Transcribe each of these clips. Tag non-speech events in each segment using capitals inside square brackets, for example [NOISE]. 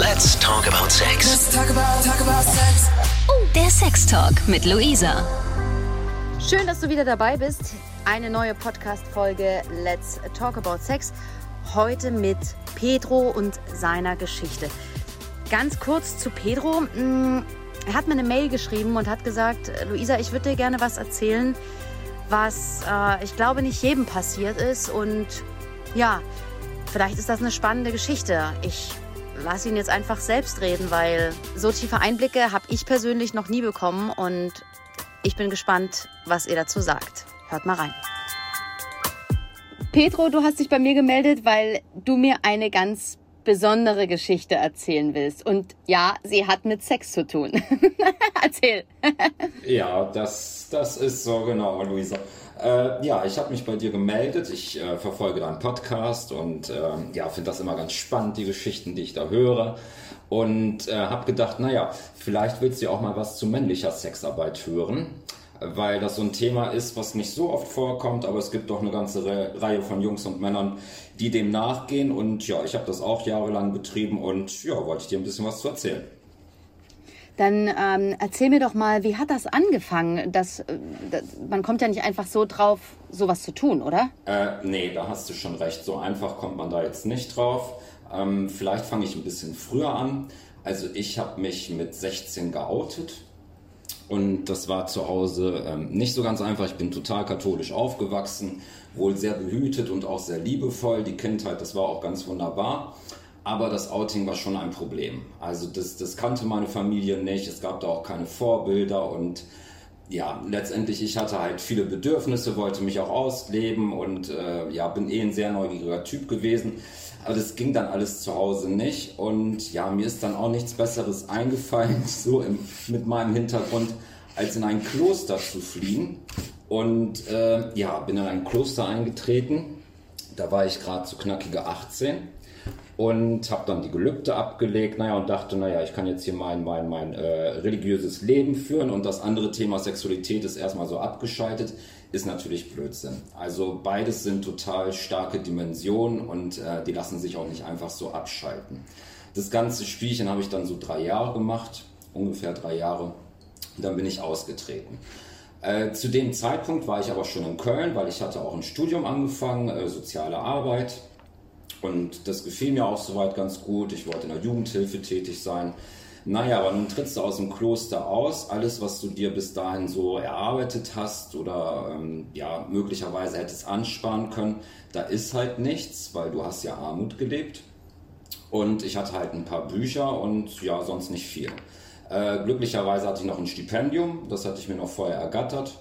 Let's talk about sex. Let's talk about, talk about sex. Oh, der Sex Talk mit Luisa. Schön, dass du wieder dabei bist. Eine neue Podcast-Folge Let's Talk About Sex. Heute mit Pedro und seiner Geschichte. Ganz kurz zu Pedro. Mm, Er hat mir eine Mail geschrieben und hat gesagt, Luisa, ich würde dir gerne was erzählen, was äh, ich glaube nicht jedem passiert ist. Und ja, vielleicht ist das eine spannende Geschichte. Ich lasse ihn jetzt einfach selbst reden, weil so tiefe Einblicke habe ich persönlich noch nie bekommen und ich bin gespannt, was ihr dazu sagt. Hört mal rein. Pedro, du hast dich bei mir gemeldet, weil du mir eine ganz besondere Geschichte erzählen willst. Und ja, sie hat mit Sex zu tun. [LAUGHS] Erzähl. Ja, das, das ist so genau, Luisa. Äh, ja, ich habe mich bei dir gemeldet. Ich äh, verfolge deinen Podcast und äh, ja, finde das immer ganz spannend, die Geschichten, die ich da höre. Und äh, habe gedacht, naja, vielleicht willst du auch mal was zu männlicher Sexarbeit hören, weil das so ein Thema ist, was nicht so oft vorkommt, aber es gibt doch eine ganze Re Reihe von Jungs und Männern, die dem nachgehen. Und ja, ich habe das auch jahrelang betrieben und ja, wollte ich dir ein bisschen was zu erzählen. Dann ähm, erzähl mir doch mal, wie hat das angefangen? Das, äh, das, man kommt ja nicht einfach so drauf, sowas zu tun, oder? Äh, nee, da hast du schon recht. So einfach kommt man da jetzt nicht drauf. Ähm, vielleicht fange ich ein bisschen früher an. Also ich habe mich mit 16 geoutet. Und das war zu Hause ähm, nicht so ganz einfach. Ich bin total katholisch aufgewachsen, wohl sehr behütet und auch sehr liebevoll. Die Kindheit, das war auch ganz wunderbar. Aber das Outing war schon ein Problem. Also das, das kannte meine Familie nicht. Es gab da auch keine Vorbilder und ja, letztendlich, ich hatte halt viele Bedürfnisse, wollte mich auch ausleben und äh, ja, bin eh ein sehr neugieriger Typ gewesen. Aber das ging dann alles zu Hause nicht und ja, mir ist dann auch nichts Besseres [LAUGHS] eingefallen, so im, mit meinem Hintergrund, als in ein Kloster zu fliehen. Und äh, ja, bin in ein Kloster eingetreten. Da war ich gerade so knackige 18 und habe dann die Gelübde abgelegt, naja, und dachte, naja, ich kann jetzt hier mein, mein, mein äh, religiöses Leben führen und das andere Thema Sexualität ist erstmal so abgeschaltet, ist natürlich Blödsinn. Also beides sind total starke Dimensionen und äh, die lassen sich auch nicht einfach so abschalten. Das ganze Spielchen habe ich dann so drei Jahre gemacht, ungefähr drei Jahre, dann bin ich ausgetreten. Äh, zu dem Zeitpunkt war ich aber schon in Köln, weil ich hatte auch ein Studium angefangen, äh, soziale Arbeit, und das gefiel mir auch soweit ganz gut. Ich wollte in der Jugendhilfe tätig sein. Naja, aber nun trittst du aus dem Kloster aus. Alles, was du dir bis dahin so erarbeitet hast oder ähm, ja, möglicherweise hättest ansparen können, da ist halt nichts, weil du hast ja Armut gelebt. Und ich hatte halt ein paar Bücher und ja, sonst nicht viel. Äh, glücklicherweise hatte ich noch ein Stipendium, das hatte ich mir noch vorher ergattert.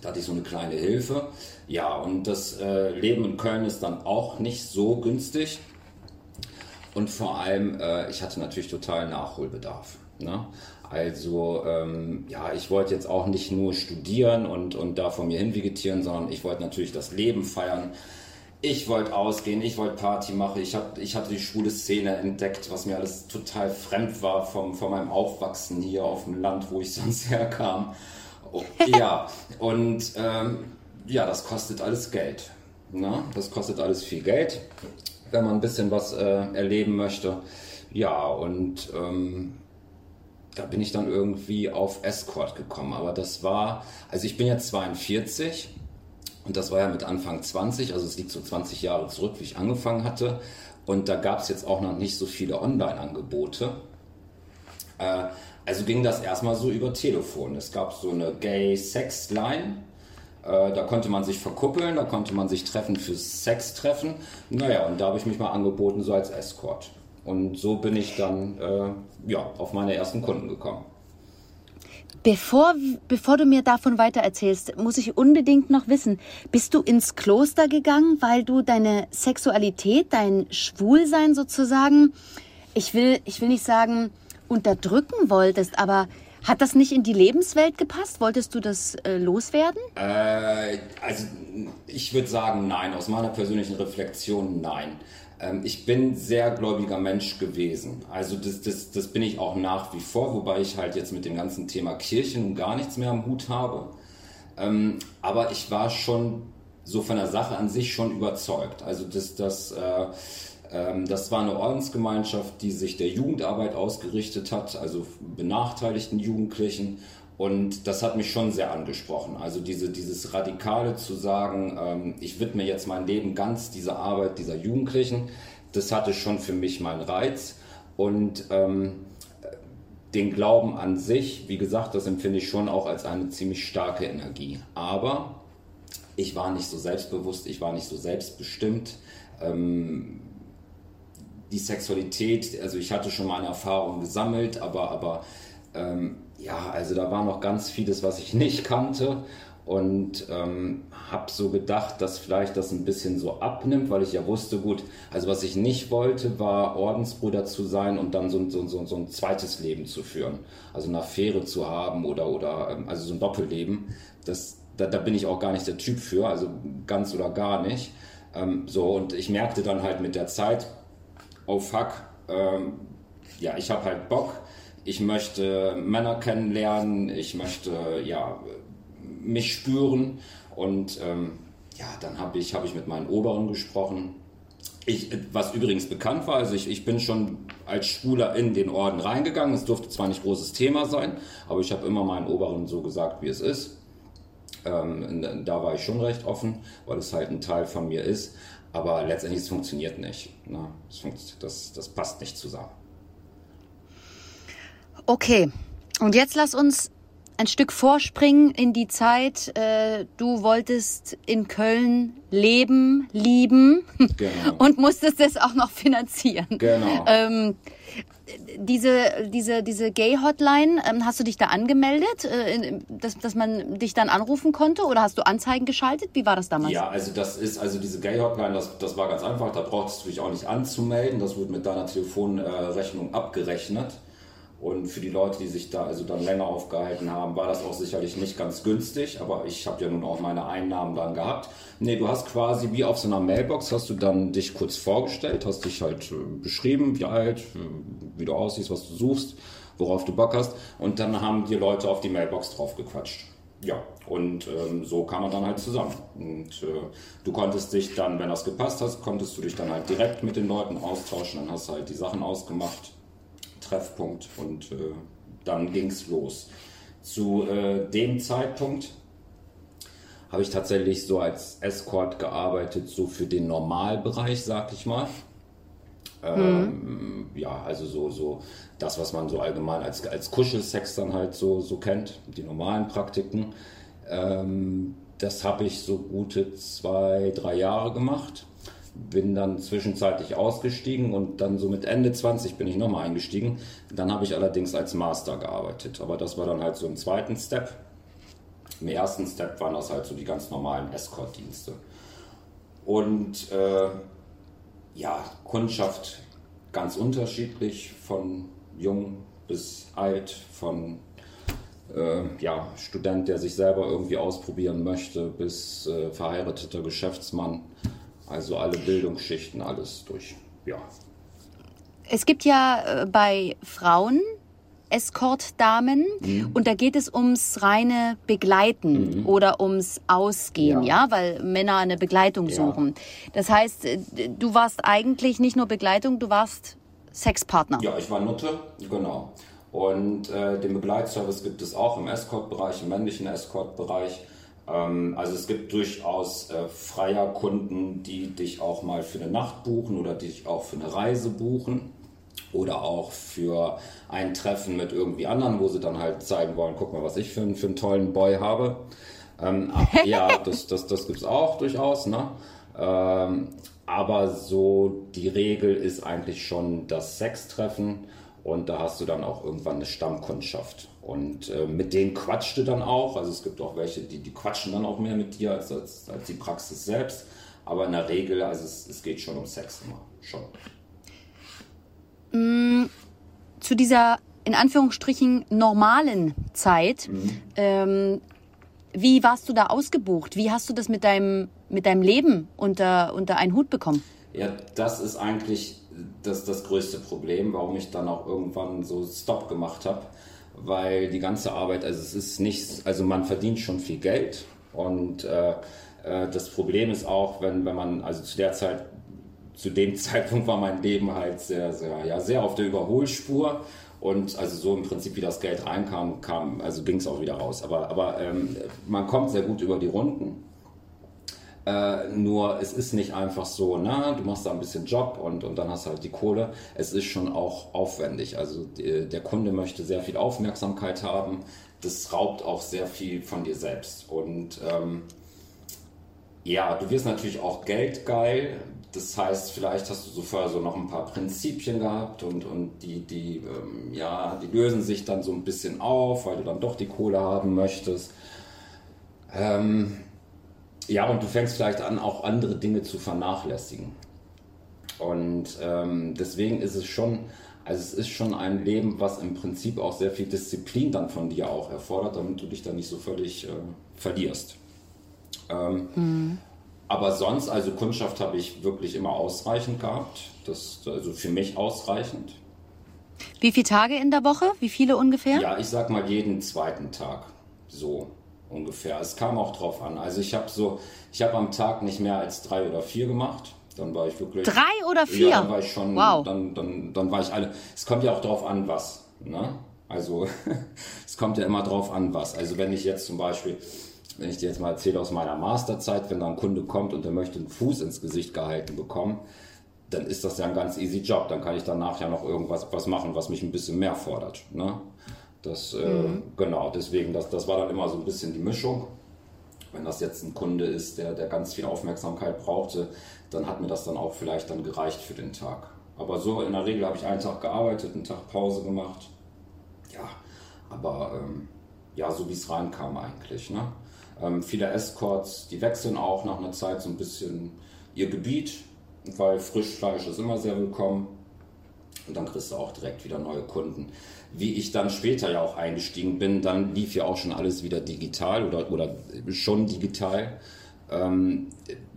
Da hatte ich so eine kleine Hilfe. Ja, und das äh, Leben in Köln ist dann auch nicht so günstig. Und vor allem, äh, ich hatte natürlich total Nachholbedarf. Ne? Also, ähm, ja, ich wollte jetzt auch nicht nur studieren und, und da vor mir hin vegetieren, sondern ich wollte natürlich das Leben feiern. Ich wollte ausgehen, ich wollte Party machen, ich, hab, ich hatte die schwule Szene entdeckt, was mir alles total fremd war vom, von meinem Aufwachsen hier auf dem Land, wo ich [LAUGHS] sonst herkam. Ja, und ähm, ja, das kostet alles Geld. Ne? Das kostet alles viel Geld, wenn man ein bisschen was äh, erleben möchte. Ja, und ähm, da bin ich dann irgendwie auf Escort gekommen. Aber das war, also ich bin jetzt 42 und das war ja mit Anfang 20, also es liegt so 20 Jahre zurück, wie ich angefangen hatte. Und da gab es jetzt auch noch nicht so viele Online-Angebote. Äh, also ging das erstmal so über Telefon. Es gab so eine Gay-Sex-Line. Äh, da konnte man sich verkuppeln, da konnte man sich treffen fürs Sextreffen. Naja, und da habe ich mich mal angeboten, so als Escort. Und so bin ich dann äh, ja, auf meine ersten Kunden gekommen. Bevor, bevor du mir davon weiter erzählst, muss ich unbedingt noch wissen, bist du ins Kloster gegangen, weil du deine Sexualität, dein Schwulsein sozusagen, ich will, ich will nicht sagen, unterdrücken wolltest, aber hat das nicht in die Lebenswelt gepasst? Wolltest du das äh, loswerden? Äh, also ich würde sagen, nein. Aus meiner persönlichen Reflexion, nein. Ähm, ich bin sehr gläubiger Mensch gewesen. Also das, das, das bin ich auch nach wie vor, wobei ich halt jetzt mit dem ganzen Thema Kirche nun gar nichts mehr am Hut habe. Ähm, aber ich war schon so von der Sache an sich schon überzeugt. Also das, das äh, das war eine Ordensgemeinschaft, die sich der Jugendarbeit ausgerichtet hat, also benachteiligten Jugendlichen. Und das hat mich schon sehr angesprochen. Also diese, dieses Radikale zu sagen, ähm, ich widme jetzt mein Leben ganz dieser Arbeit dieser Jugendlichen, das hatte schon für mich meinen Reiz. Und ähm, den Glauben an sich, wie gesagt, das empfinde ich schon auch als eine ziemlich starke Energie. Aber ich war nicht so selbstbewusst, ich war nicht so selbstbestimmt. Ähm, die Sexualität, also ich hatte schon meine Erfahrungen gesammelt, aber, aber ähm, ja, also da war noch ganz vieles, was ich nicht kannte und ähm, habe so gedacht, dass vielleicht das ein bisschen so abnimmt, weil ich ja wusste, gut, also was ich nicht wollte, war Ordensbruder zu sein und dann so, so, so, so ein zweites Leben zu führen, also eine Affäre zu haben oder, oder ähm, also so ein Doppelleben. Das, da, da bin ich auch gar nicht der Typ für, also ganz oder gar nicht. Ähm, so, und ich merkte dann halt mit der Zeit, oh fuck, ähm, ja, ich habe halt Bock, ich möchte Männer kennenlernen, ich möchte ja mich spüren und ähm, ja, dann habe ich, hab ich mit meinen Oberen gesprochen. Ich, was übrigens bekannt war, also ich, ich bin schon als Schwuler in den Orden reingegangen. Es durfte zwar nicht großes Thema sein, aber ich habe immer meinen Oberen so gesagt, wie es ist. Ähm, da war ich schon recht offen, weil es halt ein Teil von mir ist. Aber letztendlich, es funktioniert nicht. Ne? Das, das passt nicht zusammen. Okay, und jetzt lass uns ein Stück vorspringen in die Zeit. Äh, du wolltest in Köln leben, lieben genau. [LAUGHS] und musstest es auch noch finanzieren. Genau. Ähm, diese, diese, diese Gay-Hotline, ähm, hast du dich da angemeldet, äh, dass, dass man dich dann anrufen konnte oder hast du Anzeigen geschaltet? Wie war das damals? Ja, also das ist, also diese Gay-Hotline, das, das war ganz einfach, da brauchtest du dich auch nicht anzumelden, das wurde mit deiner Telefonrechnung abgerechnet. Und für die Leute, die sich da also dann länger aufgehalten haben, war das auch sicherlich nicht ganz günstig, aber ich habe ja nun auch meine Einnahmen dann gehabt. Nee, du hast quasi wie auf so einer Mailbox, hast du dann dich kurz vorgestellt, hast dich halt äh, beschrieben, wie alt, wie du aussiehst, was du suchst, worauf du Bock hast und dann haben die Leute auf die Mailbox drauf gequatscht. Ja, und ähm, so kam man dann halt zusammen. Und äh, du konntest dich dann, wenn das gepasst hat, konntest du dich dann halt direkt mit den Leuten austauschen, dann hast du halt die Sachen ausgemacht Treffpunkt und äh, dann ging es los. Zu äh, dem Zeitpunkt habe ich tatsächlich so als Escort gearbeitet, so für den Normalbereich, sag ich mal. Ähm, ja, also so, so das, was man so allgemein als, als Kuschelsex dann halt so, so kennt, die normalen Praktiken. Ähm, das habe ich so gute zwei, drei Jahre gemacht bin dann zwischenzeitlich ausgestiegen und dann so mit Ende 20 bin ich nochmal eingestiegen. Dann habe ich allerdings als Master gearbeitet, aber das war dann halt so im zweiten Step. Im ersten Step waren das halt so die ganz normalen Escort-Dienste. Und äh, ja, Kundschaft ganz unterschiedlich, von jung bis alt, von äh, ja, Student, der sich selber irgendwie ausprobieren möchte, bis äh, verheirateter Geschäftsmann. Also alle Bildungsschichten, alles durch. Ja. Es gibt ja äh, bei Frauen Escort-Damen mhm. und da geht es ums reine Begleiten mhm. oder ums Ausgehen, ja. ja. weil Männer eine Begleitung suchen. Ja. Das heißt, äh, du warst eigentlich nicht nur Begleitung, du warst Sexpartner. Ja, ich war Nutte, genau. Und äh, den Begleitservice gibt es auch im Escort-Bereich, im männlichen Escort-Bereich. Ähm, also es gibt durchaus äh, freier Kunden, die dich auch mal für eine Nacht buchen oder dich auch für eine Reise buchen oder auch für ein Treffen mit irgendwie anderen, wo sie dann halt zeigen wollen, guck mal, was ich für, für einen tollen Boy habe. Ähm, [LAUGHS] ja, das, das, das gibt es auch durchaus. Ne? Ähm, aber so die Regel ist eigentlich schon das Sextreffen und da hast du dann auch irgendwann eine Stammkundschaft. Und äh, mit denen quatscht du dann auch. Also es gibt auch welche, die, die quatschen dann auch mehr mit dir als, als, als die Praxis selbst. Aber in der Regel, also es, es geht schon um Sex immer. Schon. Mm, zu dieser in Anführungsstrichen normalen Zeit, mhm. ähm, wie warst du da ausgebucht? Wie hast du das mit deinem, mit deinem Leben unter, unter einen Hut bekommen? Ja, das ist eigentlich das, das größte Problem, warum ich dann auch irgendwann so Stop gemacht habe weil die ganze Arbeit, also es ist nicht, also man verdient schon viel Geld und äh, äh, das Problem ist auch, wenn, wenn man, also zu der Zeit zu dem [LAUGHS] Zeitpunkt war mein Leben halt sehr, sehr, ja, sehr auf der Überholspur. Und also so im Prinzip, wie das Geld reinkam, kam, also ging es auch wieder raus. Aber, aber ähm, man kommt sehr gut über die Runden. Äh, nur es ist nicht einfach so, na, du machst da ein bisschen Job und, und dann hast du halt die Kohle. Es ist schon auch aufwendig. Also die, der Kunde möchte sehr viel Aufmerksamkeit haben. Das raubt auch sehr viel von dir selbst. Und ähm, ja, du wirst natürlich auch geldgeil. Das heißt, vielleicht hast du so vorher so noch ein paar Prinzipien gehabt und, und die, die, ähm, ja, die lösen sich dann so ein bisschen auf, weil du dann doch die Kohle haben möchtest. Ähm, ja, und du fängst vielleicht an, auch andere Dinge zu vernachlässigen. Und ähm, deswegen ist es schon, also es ist schon ein Leben, was im Prinzip auch sehr viel Disziplin dann von dir auch erfordert, damit du dich dann nicht so völlig äh, verlierst. Ähm, mhm. Aber sonst, also Kundschaft habe ich wirklich immer ausreichend gehabt. Das, also für mich ausreichend. Wie viele Tage in der Woche? Wie viele ungefähr? Ja, ich sag mal jeden zweiten Tag. So ungefähr. Es kam auch drauf an. Also ich habe so, ich habe am Tag nicht mehr als drei oder vier gemacht. Dann war ich wirklich. Drei oder vier? Ja, dann war ich schon. Wow. Dann, dann, dann war ich alle. Es kommt ja auch drauf an, was. Ne? Also [LAUGHS] es kommt ja immer drauf an, was. Also wenn ich jetzt zum Beispiel, wenn ich dir jetzt mal erzähle aus meiner Masterzeit, wenn da ein Kunde kommt und der möchte einen Fuß ins Gesicht gehalten bekommen, dann ist das ja ein ganz easy Job. Dann kann ich danach ja noch irgendwas was machen, was mich ein bisschen mehr fordert. Ne? Das, äh, mhm. Genau, deswegen, das, das war dann immer so ein bisschen die Mischung. Wenn das jetzt ein Kunde ist, der, der ganz viel Aufmerksamkeit brauchte, dann hat mir das dann auch vielleicht dann gereicht für den Tag. Aber so in der Regel habe ich einen Tag gearbeitet, einen Tag Pause gemacht. Ja, aber ähm, ja, so wie es reinkam eigentlich. Ne? Ähm, viele Escorts, die wechseln auch nach einer Zeit so ein bisschen ihr Gebiet, weil Frischfleisch ist immer sehr willkommen. Und dann kriegst du auch direkt wieder neue Kunden wie ich dann später ja auch eingestiegen bin, dann lief ja auch schon alles wieder digital oder, oder schon digital. Ähm,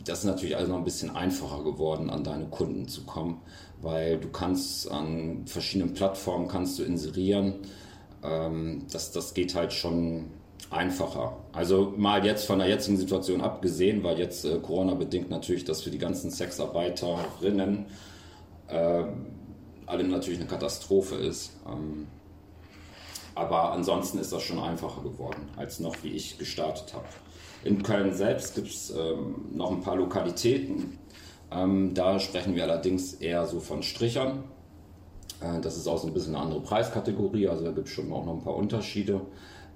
das ist natürlich also noch ein bisschen einfacher geworden, an deine Kunden zu kommen, weil du kannst an verschiedenen Plattformen kannst du inserieren. Ähm, das, das geht halt schon einfacher. Also mal jetzt von der jetzigen Situation abgesehen, weil jetzt äh, Corona bedingt natürlich, dass für die ganzen Sexarbeiterinnen äh, alle natürlich eine Katastrophe ist. Ähm, aber ansonsten ist das schon einfacher geworden, als noch wie ich gestartet habe. In Köln selbst gibt es ähm, noch ein paar Lokalitäten. Ähm, da sprechen wir allerdings eher so von Strichern. Äh, das ist auch so ein bisschen eine andere Preiskategorie, also da gibt es schon auch noch ein paar Unterschiede.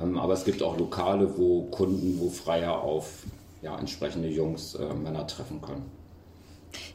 Ähm, aber es gibt auch Lokale, wo Kunden, wo Freier auf ja, entsprechende Jungs, äh, Männer treffen können.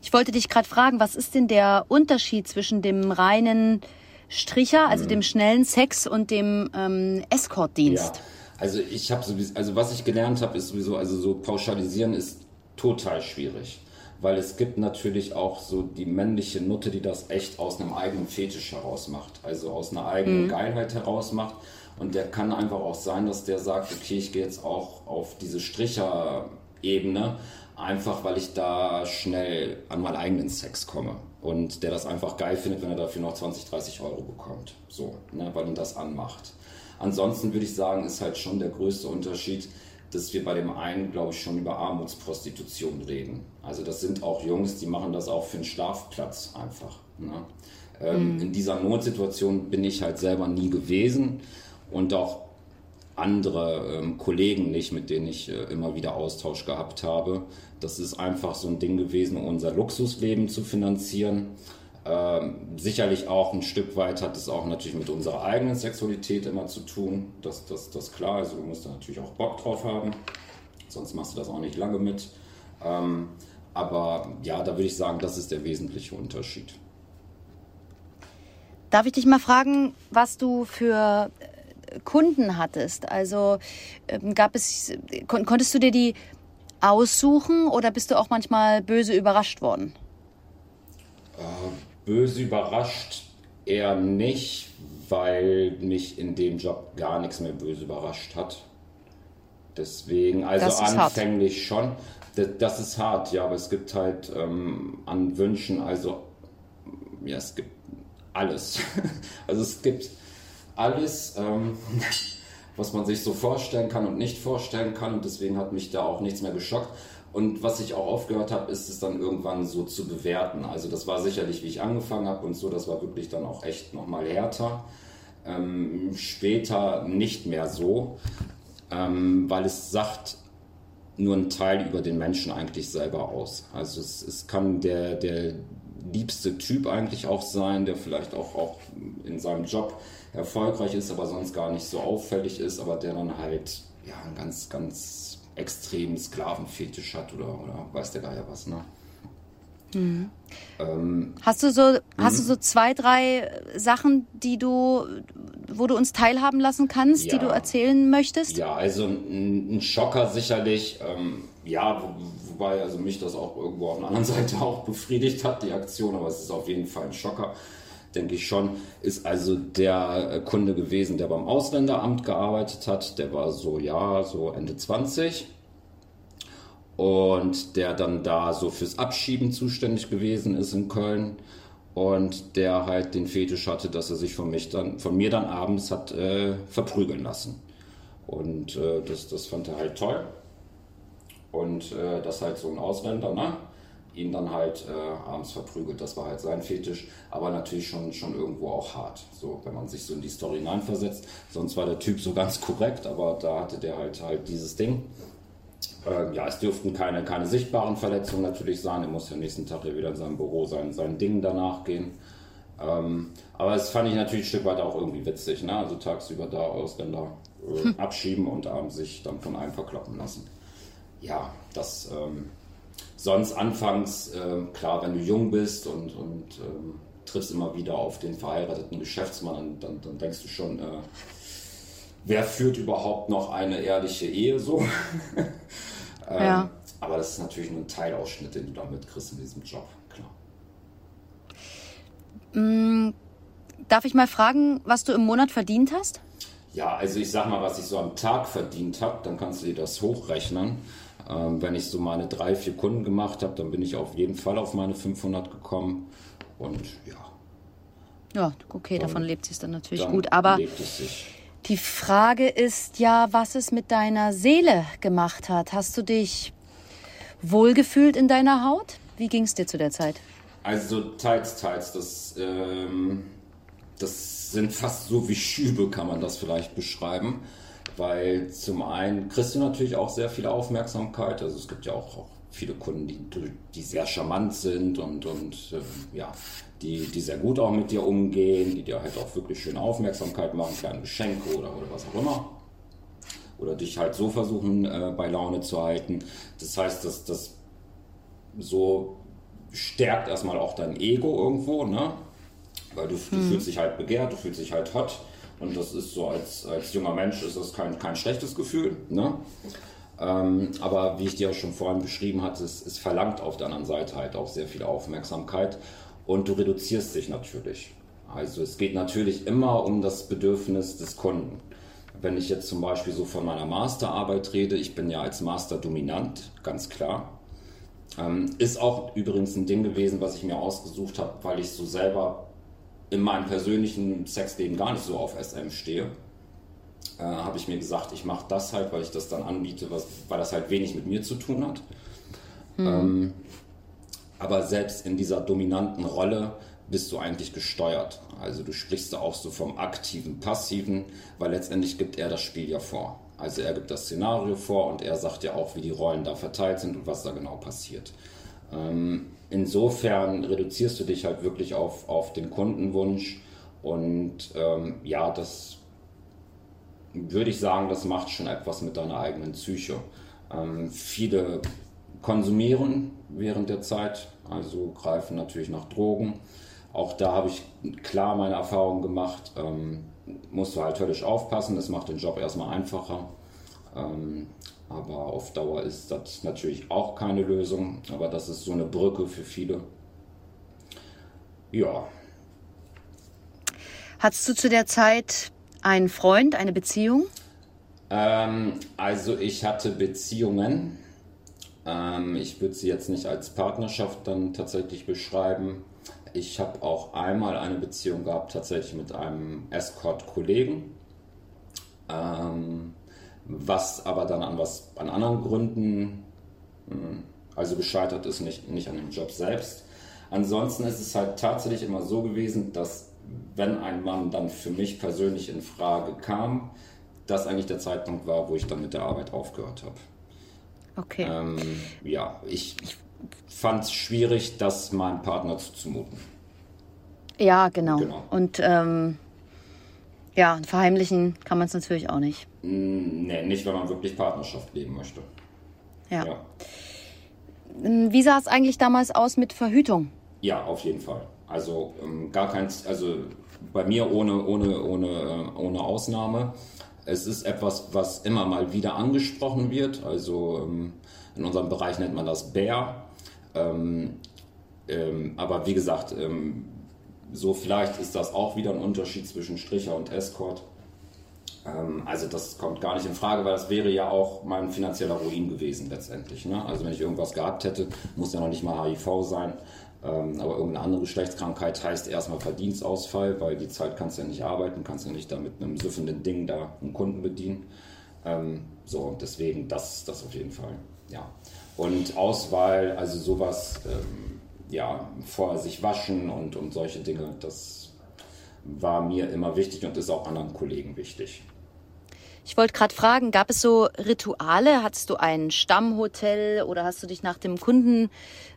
Ich wollte dich gerade fragen, was ist denn der Unterschied zwischen dem reinen Stricher, also mhm. dem schnellen Sex und dem ähm, Escortdienst? Ja. Also ich habe sowieso, also was ich gelernt habe, ist sowieso, also so pauschalisieren ist total schwierig. Weil es gibt natürlich auch so die männliche Nutte, die das echt aus einem eigenen Fetisch heraus macht. Also aus einer eigenen mhm. Geilheit heraus macht. Und der kann einfach auch sein, dass der sagt, okay, ich gehe jetzt auch auf diese Stricher-Ebene, einfach weil ich da schnell an meinen eigenen Sex komme und der das einfach geil findet, wenn er dafür noch 20, 30 Euro bekommt. So, ne, weil ihn das anmacht. Ansonsten würde ich sagen, ist halt schon der größte Unterschied, dass wir bei dem einen, glaube ich, schon über Armutsprostitution reden. Also das sind auch Jungs, die machen das auch für einen Schlafplatz einfach. Ne? Ähm, mhm. In dieser Notsituation bin ich halt selber nie gewesen und auch andere ähm, Kollegen nicht, mit denen ich äh, immer wieder Austausch gehabt habe. Das ist einfach so ein Ding gewesen, unser Luxusleben zu finanzieren. Ähm, sicherlich auch ein Stück weit hat es auch natürlich mit unserer eigenen Sexualität immer zu tun. Das, das, das klar, also du musst da natürlich auch Bock drauf haben. Sonst machst du das auch nicht lange mit. Ähm, aber ja, da würde ich sagen, das ist der wesentliche Unterschied. Darf ich dich mal fragen, was du für Kunden hattest? Also ähm, gab es, kon konntest du dir die aussuchen oder bist du auch manchmal böse überrascht worden? Äh, böse überrascht eher nicht, weil mich in dem Job gar nichts mehr böse überrascht hat. Deswegen, also anfänglich hart. schon. Das, das, ist hart, ja, aber es gibt halt ähm, an Wünschen, also ja, es gibt alles. [LAUGHS] also es gibt alles, ähm, [LAUGHS] was man sich so vorstellen kann und nicht vorstellen kann. Und deswegen hat mich da auch nichts mehr geschockt. Und was ich auch aufgehört habe, ist es dann irgendwann so zu bewerten. Also das war sicherlich, wie ich angefangen habe und so, das war wirklich dann auch echt nochmal härter. Ähm, später nicht mehr so, ähm, weil es sagt nur einen Teil über den Menschen eigentlich selber aus. Also es, es kann der, der liebste Typ eigentlich auch sein, der vielleicht auch, auch in seinem Job erfolgreich ist, aber sonst gar nicht so auffällig ist, aber der dann halt ja, einen ganz, ganz extremen Sklavenfetisch hat oder, oder weiß der Geier was, ne? Mhm. Ähm, hast du so, hast du mhm. so zwei, drei Sachen, die du, wo du uns teilhaben lassen kannst, ja. die du erzählen möchtest? Ja, also ein, ein Schocker sicherlich. Ähm, ja, wo, wobei also mich das auch irgendwo auf der anderen [LAUGHS] Seite auch befriedigt hat, die Aktion, aber es ist auf jeden Fall ein Schocker denke ich schon, ist also der äh, Kunde gewesen, der beim Ausländeramt gearbeitet hat. Der war so, ja, so Ende 20 und der dann da so fürs Abschieben zuständig gewesen ist in Köln und der halt den Fetisch hatte, dass er sich von, mich dann, von mir dann abends hat äh, verprügeln lassen. Und äh, das, das fand er halt toll. Und äh, das halt so ein Ausländer, ne? Ihn dann halt äh, abends verprügelt. Das war halt sein Fetisch, aber natürlich schon, schon irgendwo auch hart, so wenn man sich so in die Story hineinversetzt. Sonst war der Typ so ganz korrekt, aber da hatte der halt halt dieses Ding. Ähm, ja, es dürften keine, keine sichtbaren Verletzungen natürlich sein. Er muss ja nächsten Tag ja wieder in seinem Büro sein, seinen Dingen danach gehen. Ähm, aber das fand ich natürlich ein Stück weit auch irgendwie witzig. Ne? Also tagsüber da Ausländer äh, [LAUGHS] abschieben und abends sich dann von einem verkloppen lassen. Ja, das ähm, sonst anfangs, äh, klar, wenn du jung bist und, und ähm, triffst immer wieder auf den verheirateten Geschäftsmann, dann, dann denkst du schon, äh, wer führt überhaupt noch eine ehrliche Ehe so? [LAUGHS] ähm, ja. Aber das ist natürlich nur ein Teilausschnitt, den du damit kriegst in diesem Job, klar. Mm, darf ich mal fragen, was du im Monat verdient hast? Ja, also ich sag mal, was ich so am Tag verdient habe, dann kannst du dir das hochrechnen. Ähm, wenn ich so meine drei, vier Kunden gemacht habe, dann bin ich auf jeden Fall auf meine 500 gekommen. Und ja. Ja, okay, dann, davon lebt es dann natürlich dann gut. Aber die Frage ist ja, was es mit deiner Seele gemacht hat. Hast du dich wohlgefühlt in deiner Haut? Wie ging es dir zu der Zeit? Also teils, teils. Das, ähm, das sind fast so wie Schübe, kann man das vielleicht beschreiben weil zum einen kriegst du natürlich auch sehr viel Aufmerksamkeit. Also es gibt ja auch, auch viele Kunden, die, die sehr charmant sind und, und äh, ja, die, die sehr gut auch mit dir umgehen, die dir halt auch wirklich schöne Aufmerksamkeit machen, kleine Geschenke oder, oder was auch immer. Oder dich halt so versuchen äh, bei Laune zu halten. Das heißt, dass das so stärkt erstmal auch dein Ego irgendwo, ne? Weil du, du mhm. fühlst dich halt begehrt, du fühlst dich halt hot und das ist so, als, als junger Mensch ist das kein, kein schlechtes Gefühl. Ne? Ähm, aber wie ich dir auch schon vorhin beschrieben hatte, es, es verlangt auf der anderen Seite halt auch sehr viel Aufmerksamkeit und du reduzierst dich natürlich. Also es geht natürlich immer um das Bedürfnis des Kunden. Wenn ich jetzt zum Beispiel so von meiner Masterarbeit rede, ich bin ja als Master dominant, ganz klar. Ähm, ist auch übrigens ein Ding gewesen, was ich mir ausgesucht habe, weil ich so selber in meinem persönlichen Sexleben gar nicht so auf SM stehe, äh, habe ich mir gesagt, ich mache das halt, weil ich das dann anbiete, was, weil das halt wenig mit mir zu tun hat. Mhm. Ähm, aber selbst in dieser dominanten Rolle bist du eigentlich gesteuert. Also du sprichst da auch so vom aktiven, passiven, weil letztendlich gibt er das Spiel ja vor. Also er gibt das Szenario vor und er sagt ja auch, wie die Rollen da verteilt sind und was da genau passiert. Ähm, insofern reduzierst du dich halt wirklich auf, auf den Kundenwunsch und ähm, ja, das würde ich sagen, das macht schon etwas mit deiner eigenen Psyche. Ähm, viele konsumieren während der Zeit, also greifen natürlich nach Drogen. Auch da habe ich klar meine Erfahrungen gemacht. Ähm, musst du halt höllisch aufpassen, das macht den Job erstmal einfacher. Ähm, aber auf Dauer ist das natürlich auch keine Lösung. Aber das ist so eine Brücke für viele. Ja. Hattest du zu der Zeit einen Freund, eine Beziehung? Ähm, also ich hatte Beziehungen. Ähm, ich würde sie jetzt nicht als Partnerschaft dann tatsächlich beschreiben. Ich habe auch einmal eine Beziehung gehabt, tatsächlich mit einem Escort-Kollegen. Ähm, was aber dann an was an anderen Gründen Also gescheitert ist nicht, nicht an dem Job selbst. Ansonsten ist es halt tatsächlich immer so gewesen, dass wenn ein Mann dann für mich persönlich in Frage kam, das eigentlich der Zeitpunkt war, wo ich dann mit der Arbeit aufgehört habe. Okay. Ähm, ja, ich, ich fand es schwierig, das meinem Partner zuzumuten. ja, genau. genau. Und ähm, ja, verheimlichen kann man es natürlich auch nicht. Nee, nicht, wenn man wirklich Partnerschaft leben möchte. Ja. Ja, Ähm, Wie sah es eigentlich damals aus mit Verhütung? ja auf jeden Fall. Also ähm, gar kein, also bei mir ohne, ohne, ohne, äh, ohne Ausnahme. Es ist etwas, was immer mal wieder angesprochen wird. Also ähm, in unserem Bereich nennt man das Bär. Ähm, ähm, aber wie gesagt, ähm, so vielleicht ist das auch wieder ein Unterschied zwischen Stricher und Escort. Ähm, also das kommt gar nicht in Frage, weil das wäre ja auch mein finanzieller Ruin gewesen letztendlich. Ne? Also wenn ich irgendwas gehabt hätte, muss ja noch nicht mal HIV sein. Ähm, aber irgendeine andere Geschlechtskrankheit heißt erstmal Verdienstausfall, weil die Zeit kannst du ja nicht arbeiten, kannst ja nicht da mit einem süffenden Ding da einen Kunden bedienen. Ähm, so, und deswegen das, das auf jeden Fall. Ja. Und Auswahl, also sowas, ähm, ja, vorher sich waschen und, und solche Dinge, das war mir immer wichtig und ist auch anderen Kollegen wichtig. Ich wollte gerade fragen, gab es so Rituale? Hattest du ein Stammhotel oder hast du dich nach dem Kunden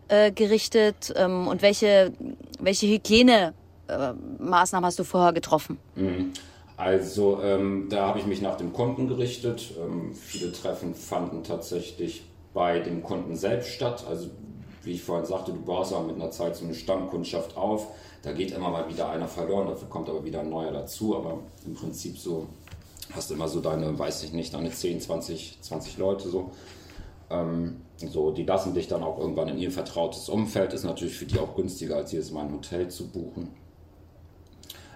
äh, gerichtet? Ähm, und welche, welche Hygienemaßnahmen hast du vorher getroffen? Also ähm, da habe ich mich nach dem Kunden gerichtet. Ähm, viele Treffen fanden tatsächlich bei dem Kunden selbst statt. Also wie ich vorhin sagte, du baust ja mit einer Zeit so eine Stammkundschaft auf. Da geht immer mal wieder einer verloren, dafür kommt aber wieder ein neuer dazu. Aber im Prinzip so hast du immer so deine, weiß ich nicht, deine 10, 20, 20 Leute so. Ähm, so, die lassen dich dann auch irgendwann in ihr vertrautes Umfeld. Ist natürlich für die auch günstiger, als jedes Mal ein Hotel zu buchen.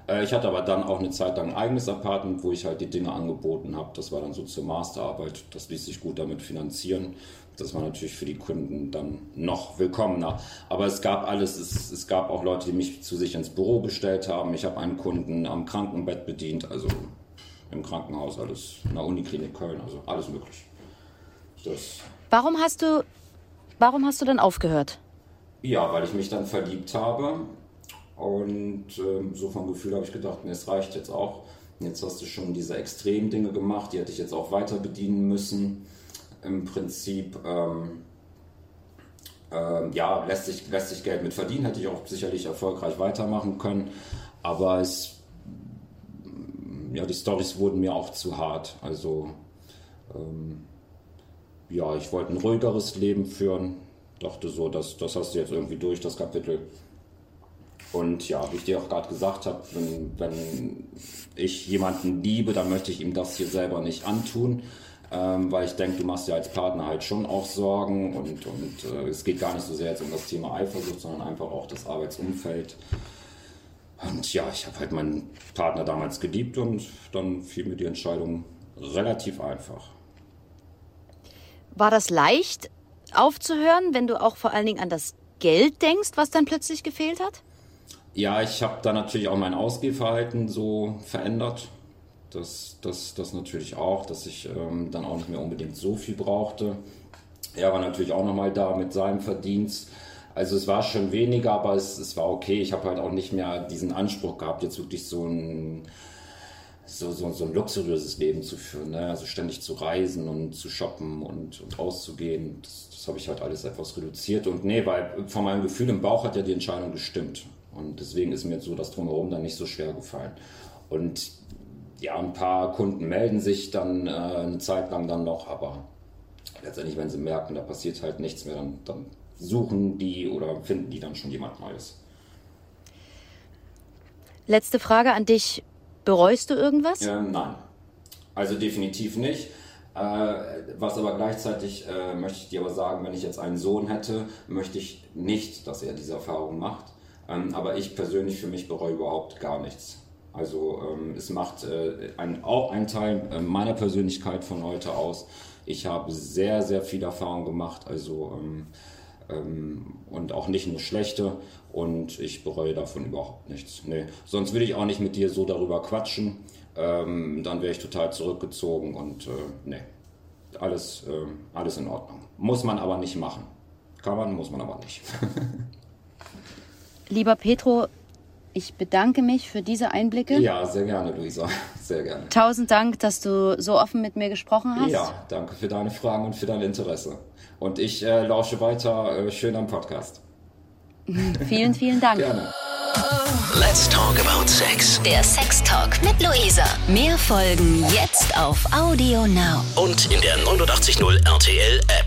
Äh, Ich hatte aber dann auch eine Zeit lang ein eigenes Apartment, wo ich halt die Dinge angeboten habe. Das war dann so zur Masterarbeit. Das ließ sich gut damit finanzieren. Das war natürlich für die Kunden dann noch willkommener. Aber es gab alles. Es, es gab auch Leute, die mich zu sich ins Büro gestellt haben. Ich habe einen Kunden am Krankenbett bedient, also im Krankenhaus, alles in der Uniklinik Köln, also alles möglich. Das, Warum hast du, warum hast du dann aufgehört? ja, weil ich mich dann verliebt habe. Und ähm, so vom Gefühl habe ich gedacht, nee, es reicht jetzt auch. Jetzt hast du schon diese extremen Dinge gemacht, die hätte ich jetzt auch weiter bedienen müssen. Im Prinzip, ähm, ähm, ja, lässt sich, lässt sich Geld mit verdienen, hätte ich auch sicherlich erfolgreich weitermachen können. Aber es, ja, die Storys wurden mir auch zu hart. Also, ähm, ja, ich wollte ein ruhigeres Leben führen. Dachte so, das, das hast du jetzt irgendwie durch, das Kapitel. Und ja, wie ich dir auch gerade gesagt habe, wenn, wenn ich jemanden liebe, dann möchte ich ihm das hier selber nicht antun. Ähm, weil ich denke, du machst dir als Partner halt schon auch Sorgen und, und äh, es geht gar nicht so sehr jetzt um das Thema Eifersucht, sondern einfach auch das Arbeitsumfeld. Und ja, ich habe halt meinen Partner damals geliebt und dann fiel mir die Entscheidung relativ einfach. War das leicht aufzuhören, wenn du auch vor allen Dingen an das Geld denkst, was dann plötzlich gefehlt hat? Ja, ich habe da natürlich auch mein Ausgehverhalten so verändert. Das, das, das natürlich auch, dass ich ähm, dann auch nicht mehr unbedingt so viel brauchte. Er war natürlich auch nochmal da mit seinem Verdienst. Also es war schon weniger, aber es, es war okay. Ich habe halt auch nicht mehr diesen Anspruch gehabt, jetzt wirklich so ein, so, so, so ein luxuriöses Leben zu führen. Ne? Also ständig zu reisen und zu shoppen und, und auszugehen. Das, das habe ich halt alles etwas reduziert. Und nee, weil von meinem Gefühl im Bauch hat ja die Entscheidung gestimmt. Und deswegen ist mir so das Drumherum dann nicht so schwer gefallen. Und ja, ein paar Kunden melden sich dann äh, eine Zeit lang dann noch, aber letztendlich, wenn sie merken, da passiert halt nichts mehr, dann, dann suchen die oder finden die dann schon jemand Neues. Letzte Frage an dich. Bereust du irgendwas? Ähm, nein, also definitiv nicht. Äh, was aber gleichzeitig äh, möchte ich dir aber sagen, wenn ich jetzt einen Sohn hätte, möchte ich nicht, dass er diese Erfahrung macht. Ähm, aber ich persönlich für mich bereue überhaupt gar nichts. Also ähm, es macht äh, ein, auch einen Teil äh, meiner Persönlichkeit von heute aus. Ich habe sehr, sehr viel Erfahrung gemacht, also ähm, ähm, und auch nicht nur schlechte und ich bereue davon überhaupt nichts. Nee. Sonst würde ich auch nicht mit dir so darüber quatschen. Ähm, dann wäre ich total zurückgezogen und äh, nee. alles, äh, alles in Ordnung. Muss man aber nicht machen. Kann man, muss man aber nicht. [LAUGHS] Lieber Petro, ich bedanke mich für diese Einblicke. ja, sehr gerne, Luisa. [LAUGHS] Sehr gerne. Tausend Dank, dass du so offen mit mir gesprochen hast. Ja, danke für deine Fragen und für dein Interesse. Und ich äh, lausche weiter äh, schön am Podcast. [LAUGHS] Vielen, vielen Dank. Gerne. Let's talk about sex. Der Sex Talk mit Luisa. Mehr Folgen jetzt auf Audio Now. Und in der 89.0 RTL App.